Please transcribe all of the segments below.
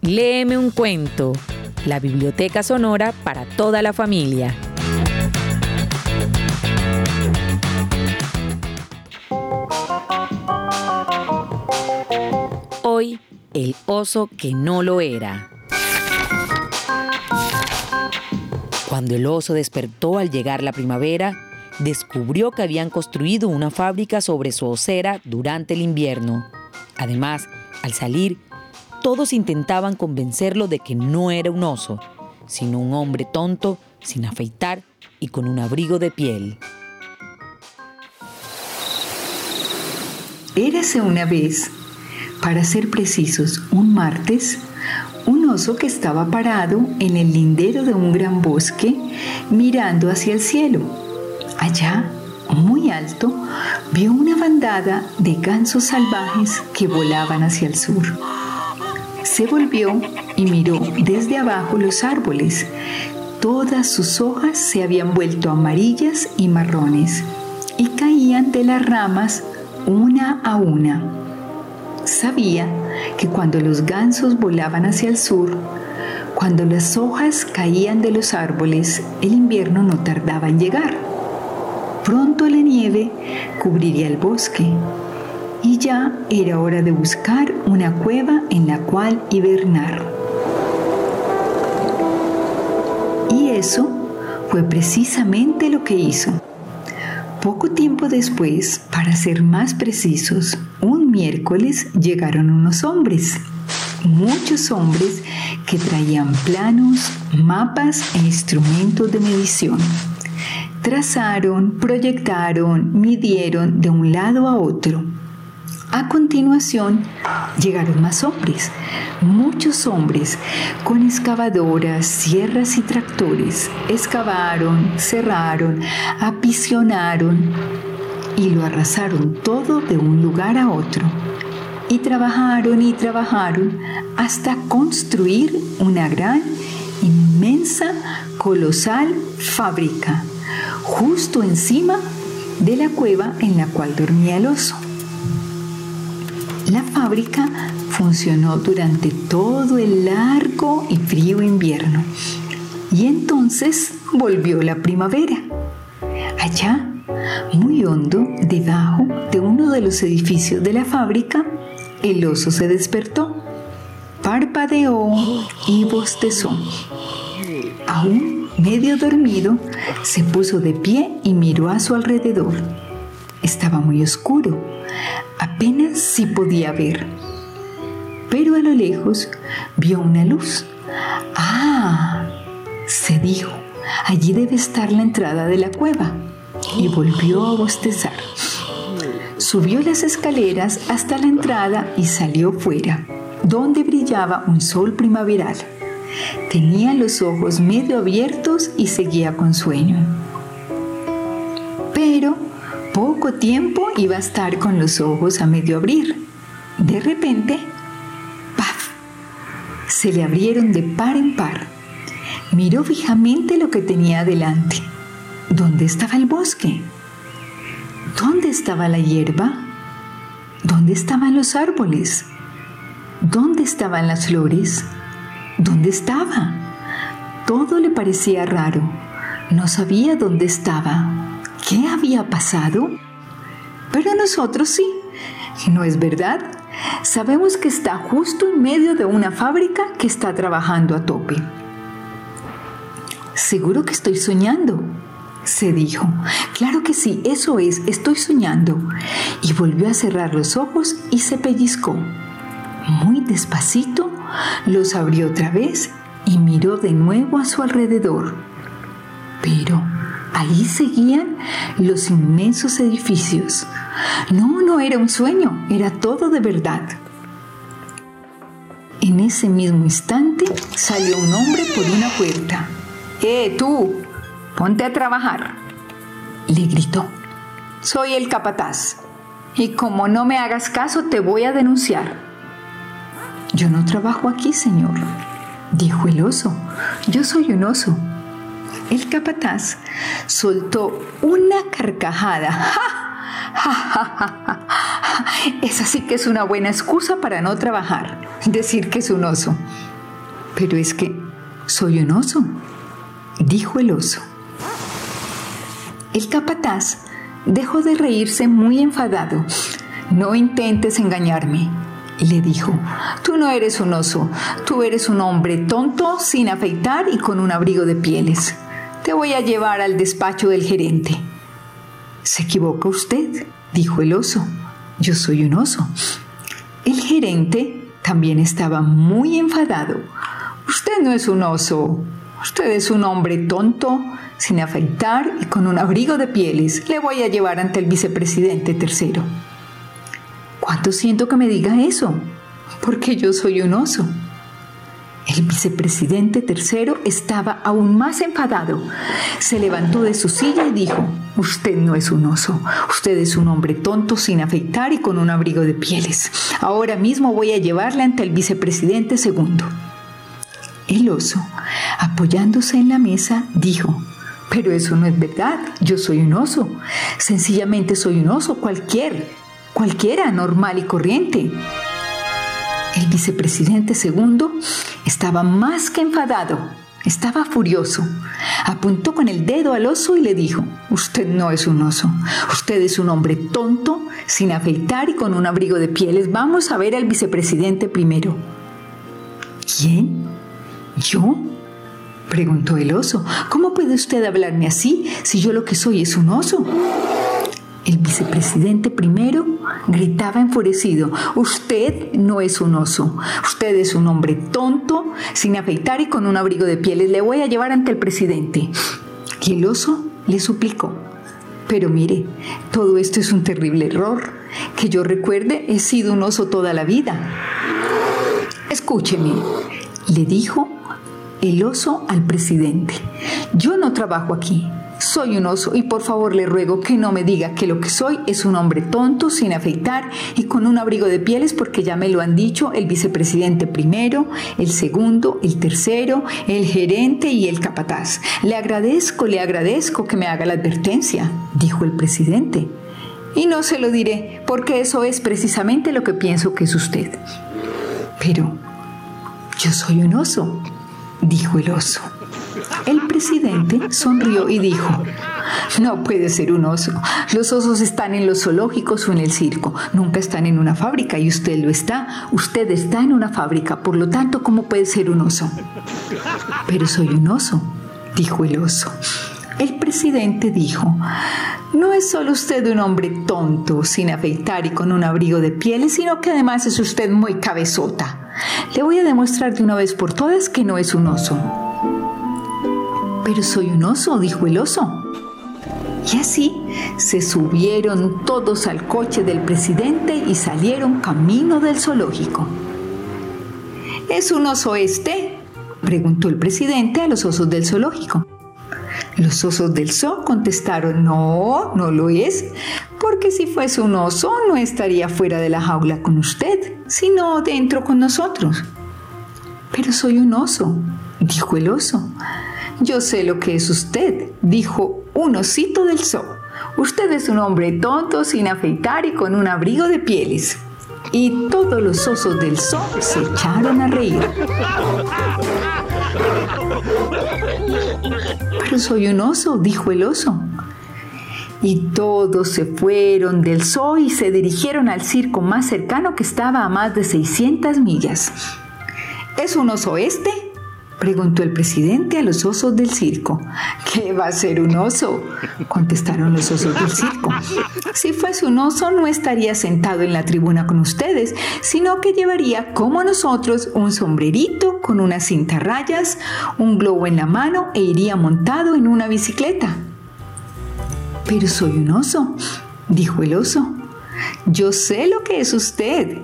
Léeme un cuento. La biblioteca sonora para toda la familia. Hoy, el oso que no lo era. Cuando el oso despertó al llegar la primavera, descubrió que habían construido una fábrica sobre su osera durante el invierno. Además, al salir, todos intentaban convencerlo de que no era un oso, sino un hombre tonto, sin afeitar y con un abrigo de piel. Érase una vez, para ser precisos, un martes, un oso que estaba parado en el lindero de un gran bosque mirando hacia el cielo. Allá, muy alto, vio una bandada de gansos salvajes que volaban hacia el sur. Se volvió y miró desde abajo los árboles. Todas sus hojas se habían vuelto amarillas y marrones y caían de las ramas una a una. Sabía que cuando los gansos volaban hacia el sur, cuando las hojas caían de los árboles, el invierno no tardaba en llegar. Pronto la nieve cubriría el bosque y ya era hora de buscar una cueva en la cual hibernar. Y eso fue precisamente lo que hizo. Poco tiempo después, para ser más precisos, un miércoles llegaron unos hombres, muchos hombres que traían planos, mapas e instrumentos de medición. Trazaron, proyectaron, midieron de un lado a otro a continuación llegaron más hombres, muchos hombres, con excavadoras, sierras y tractores. Excavaron, cerraron, apisionaron y lo arrasaron todo de un lugar a otro. Y trabajaron y trabajaron hasta construir una gran, inmensa, colosal fábrica, justo encima de la cueva en la cual dormía el oso. La fábrica funcionó durante todo el largo y frío invierno y entonces volvió la primavera. Allá, muy hondo, debajo de uno de los edificios de la fábrica, el oso se despertó, parpadeó y bostezó. Aún medio dormido, se puso de pie y miró a su alrededor. Estaba muy oscuro Apenas si podía ver, pero a lo lejos vio una luz. ¡Ah! se dijo, allí debe estar la entrada de la cueva. Y volvió a bostezar. Subió las escaleras hasta la entrada y salió fuera, donde brillaba un sol primaveral. Tenía los ojos medio abiertos y seguía con sueño. Poco tiempo iba a estar con los ojos a medio abrir. De repente, ¡paf! Se le abrieron de par en par. Miró fijamente lo que tenía delante. ¿Dónde estaba el bosque? ¿Dónde estaba la hierba? ¿Dónde estaban los árboles? ¿Dónde estaban las flores? ¿Dónde estaba? Todo le parecía raro. No sabía dónde estaba. ¿Qué había pasado? Pero nosotros sí, ¿no es verdad? Sabemos que está justo en medio de una fábrica que está trabajando a tope. Seguro que estoy soñando, se dijo. Claro que sí, eso es, estoy soñando. Y volvió a cerrar los ojos y se pellizcó. Muy despacito los abrió otra vez y miró de nuevo a su alrededor. Pero Ahí seguían los inmensos edificios. No, no era un sueño, era todo de verdad. En ese mismo instante salió un hombre por una puerta. ¡Eh, tú! Ponte a trabajar. Le gritó. Soy el capataz. Y como no me hagas caso, te voy a denunciar. Yo no trabajo aquí, señor, dijo el oso. Yo soy un oso El capataz soltó una carcajada. Esa sí que es una buena excusa para no trabajar, decir que es un oso. Pero es que soy un oso, dijo el oso. El capataz dejó de reírse muy enfadado. No intentes engañarme, le dijo. Tú no eres un oso, tú eres un hombre tonto, sin afeitar y con un abrigo de pieles. Te voy a llevar al despacho del gerente. Se equivoca usted, dijo el oso. Yo soy un oso. El gerente también estaba muy enfadado. Usted no es un oso, usted es un hombre tonto, sin afeitar y con un abrigo de pieles. Le voy a llevar ante el vicepresidente tercero. ¿Cuánto siento que me diga eso? Porque yo soy un oso. El vicepresidente tercero estaba aún más enfadado. Se levantó de su silla y dijo, Usted no es un oso, usted es un hombre tonto sin afeitar y con un abrigo de pieles. Ahora mismo voy a llevarle ante el vicepresidente segundo. El oso, apoyándose en la mesa, dijo, pero eso no es verdad. Yo soy un oso. Sencillamente soy un oso cualquier, cualquiera, normal y corriente. El vicepresidente segundo estaba más que enfadado. Estaba furioso. Apuntó con el dedo al oso y le dijo, usted no es un oso, usted es un hombre tonto, sin afeitar y con un abrigo de pieles. Vamos a ver al vicepresidente primero. ¿Quién? ¿Yo? preguntó el oso. ¿Cómo puede usted hablarme así si yo lo que soy es un oso? El vicepresidente primero gritaba enfurecido, usted no es un oso, usted es un hombre tonto, sin afeitar y con un abrigo de pieles, le voy a llevar ante el presidente. Y el oso le suplicó, pero mire, todo esto es un terrible error. Que yo recuerde, he sido un oso toda la vida. Escúcheme, le dijo el oso al presidente. Yo no trabajo aquí. Soy un oso y por favor le ruego que no me diga que lo que soy es un hombre tonto, sin afeitar y con un abrigo de pieles porque ya me lo han dicho el vicepresidente primero, el segundo, el tercero, el gerente y el capataz. Le agradezco, le agradezco que me haga la advertencia, dijo el presidente. Y no se lo diré porque eso es precisamente lo que pienso que es usted. Pero yo soy un oso dijo el oso. El presidente sonrió y dijo, no puede ser un oso. Los osos están en los zoológicos o en el circo. Nunca están en una fábrica y usted lo está. Usted está en una fábrica. Por lo tanto, ¿cómo puede ser un oso? Pero soy un oso, dijo el oso. El presidente dijo, no es solo usted un hombre tonto, sin afeitar y con un abrigo de pieles, sino que además es usted muy cabezota. Le voy a demostrar de una vez por todas que no es un oso. Pero soy un oso, dijo el oso. Y así se subieron todos al coche del presidente y salieron camino del zoológico. ¿Es un oso este? preguntó el presidente a los osos del zoológico. Los osos del zoo contestaron, no, no lo es, porque si fuese un oso no estaría fuera de la jaula con usted, sino dentro con nosotros. Pero soy un oso, dijo el oso. Yo sé lo que es usted, dijo un osito del zoo. Usted es un hombre tonto, sin afeitar y con un abrigo de pieles. Y todos los osos del zoo se echaron a reír. Pero soy un oso, dijo el oso. Y todos se fueron del zoo y se dirigieron al circo más cercano que estaba a más de 600 millas. ¿Es un oso este? Preguntó el presidente a los osos del circo. ¿Qué va a ser un oso? Contestaron los osos del circo. Si fuese un oso no estaría sentado en la tribuna con ustedes, sino que llevaría como nosotros un sombrerito con una cinta rayas, un globo en la mano e iría montado en una bicicleta. Pero soy un oso, dijo el oso. Yo sé lo que es usted,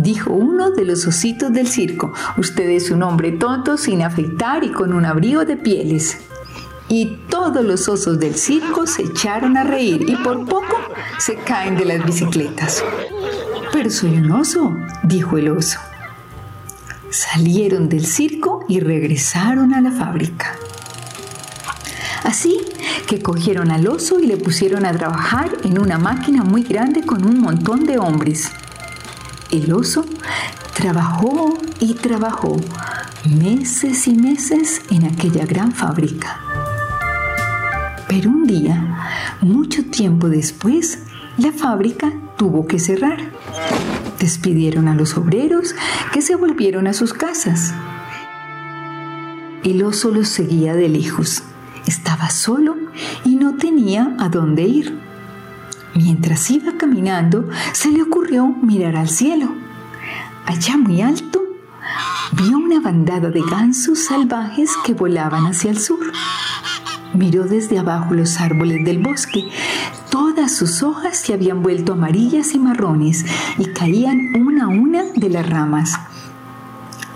dijo uno de los ositos del circo. Usted es un hombre tonto, sin afeitar y con un abrigo de pieles. Y todos los osos del circo se echaron a reír y por poco se caen de las bicicletas. Pero soy un oso, dijo el oso. Salieron del circo y regresaron a la fábrica. Así que cogieron al oso y le pusieron a trabajar en una máquina muy grande con un montón de hombres. El oso trabajó y trabajó meses y meses en aquella gran fábrica. Pero un día, mucho tiempo después, la fábrica tuvo que cerrar. Despidieron a los obreros que se volvieron a sus casas. El oso los seguía de lejos. Estaba solo y no tenía a dónde ir. Mientras iba caminando, se le ocurrió mirar al cielo. Allá muy alto, vio una bandada de gansos salvajes que volaban hacia el sur. Miró desde abajo los árboles del bosque. Todas sus hojas se habían vuelto amarillas y marrones y caían una a una de las ramas.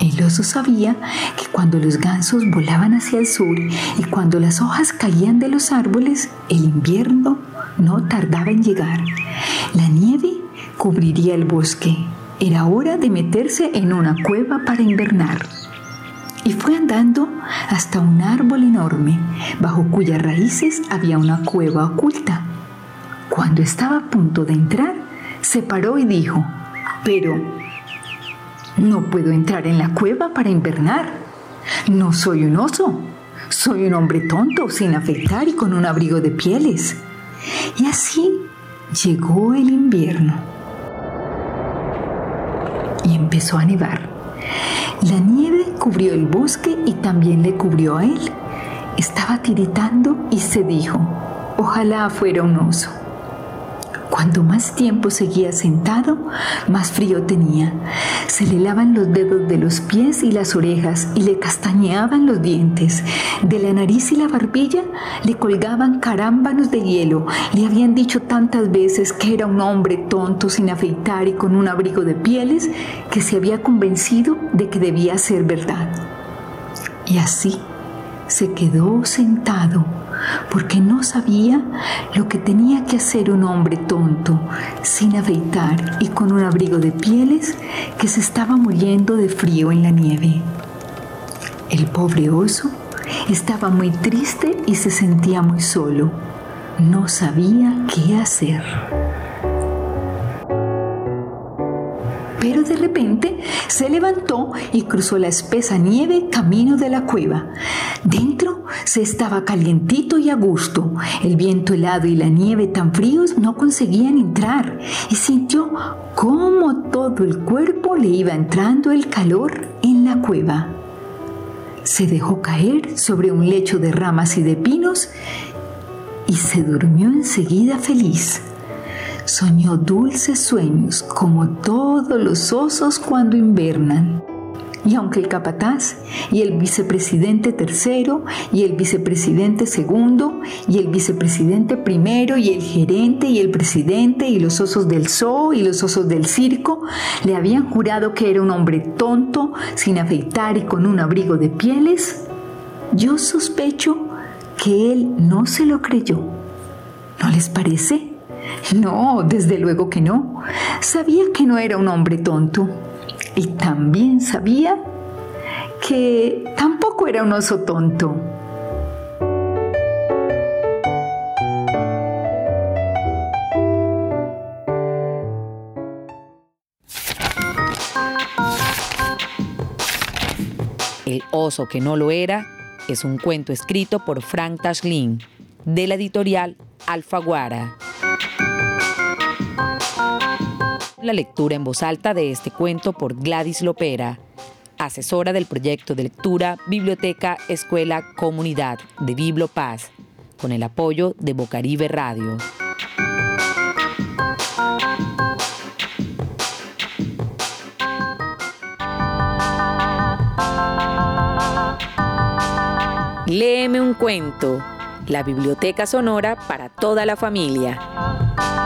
El oso sabía que cuando los gansos volaban hacia el sur y cuando las hojas caían de los árboles, el invierno no tardaba en llegar. La nieve cubriría el bosque. Era hora de meterse en una cueva para invernar. Y fue andando hasta un árbol enorme, bajo cuyas raíces había una cueva oculta. Cuando estaba a punto de entrar, se paró y dijo, pero no puedo entrar en la cueva para invernar. No soy un oso. Soy un hombre tonto, sin afeitar y con un abrigo de pieles. Y así llegó el invierno. Y empezó a nevar. La nieve cubrió el bosque y también le cubrió a él. Estaba tiritando y se dijo, ojalá fuera un oso. Cuanto más tiempo seguía sentado, más frío tenía. Se le lavan los dedos de los pies y las orejas y le castañeaban los dientes. De la nariz y la barbilla le colgaban carámbanos de hielo. Le habían dicho tantas veces que era un hombre tonto, sin afeitar y con un abrigo de pieles, que se había convencido de que debía ser verdad. Y así se quedó sentado porque no sabía lo que tenía que hacer un hombre tonto, sin afeitar y con un abrigo de pieles que se estaba muriendo de frío en la nieve. El pobre oso estaba muy triste y se sentía muy solo. No sabía qué hacer. Pero de repente se levantó y cruzó la espesa nieve camino de la cueva. Dentro se estaba calientito y a gusto. El viento helado y la nieve tan fríos no conseguían entrar y sintió cómo todo el cuerpo le iba entrando el calor en la cueva. Se dejó caer sobre un lecho de ramas y de pinos y se durmió enseguida feliz soñó dulces sueños como todos los osos cuando invernan. Y aunque el capataz y el vicepresidente tercero y el vicepresidente segundo y el vicepresidente primero y el gerente y el presidente y los osos del zoo y los osos del circo le habían jurado que era un hombre tonto, sin afeitar y con un abrigo de pieles, yo sospecho que él no se lo creyó. ¿No les parece? No, desde luego que no. Sabía que no era un hombre tonto. Y también sabía que tampoco era un oso tonto. El oso que no lo era es un cuento escrito por Frank Tashlin de la editorial Alfaguara. La lectura en voz alta de este cuento por Gladys Lopera, asesora del proyecto de lectura Biblioteca Escuela Comunidad de Bibliopaz, con el apoyo de Bocaribe Radio. Léeme un cuento, la biblioteca sonora para toda la familia.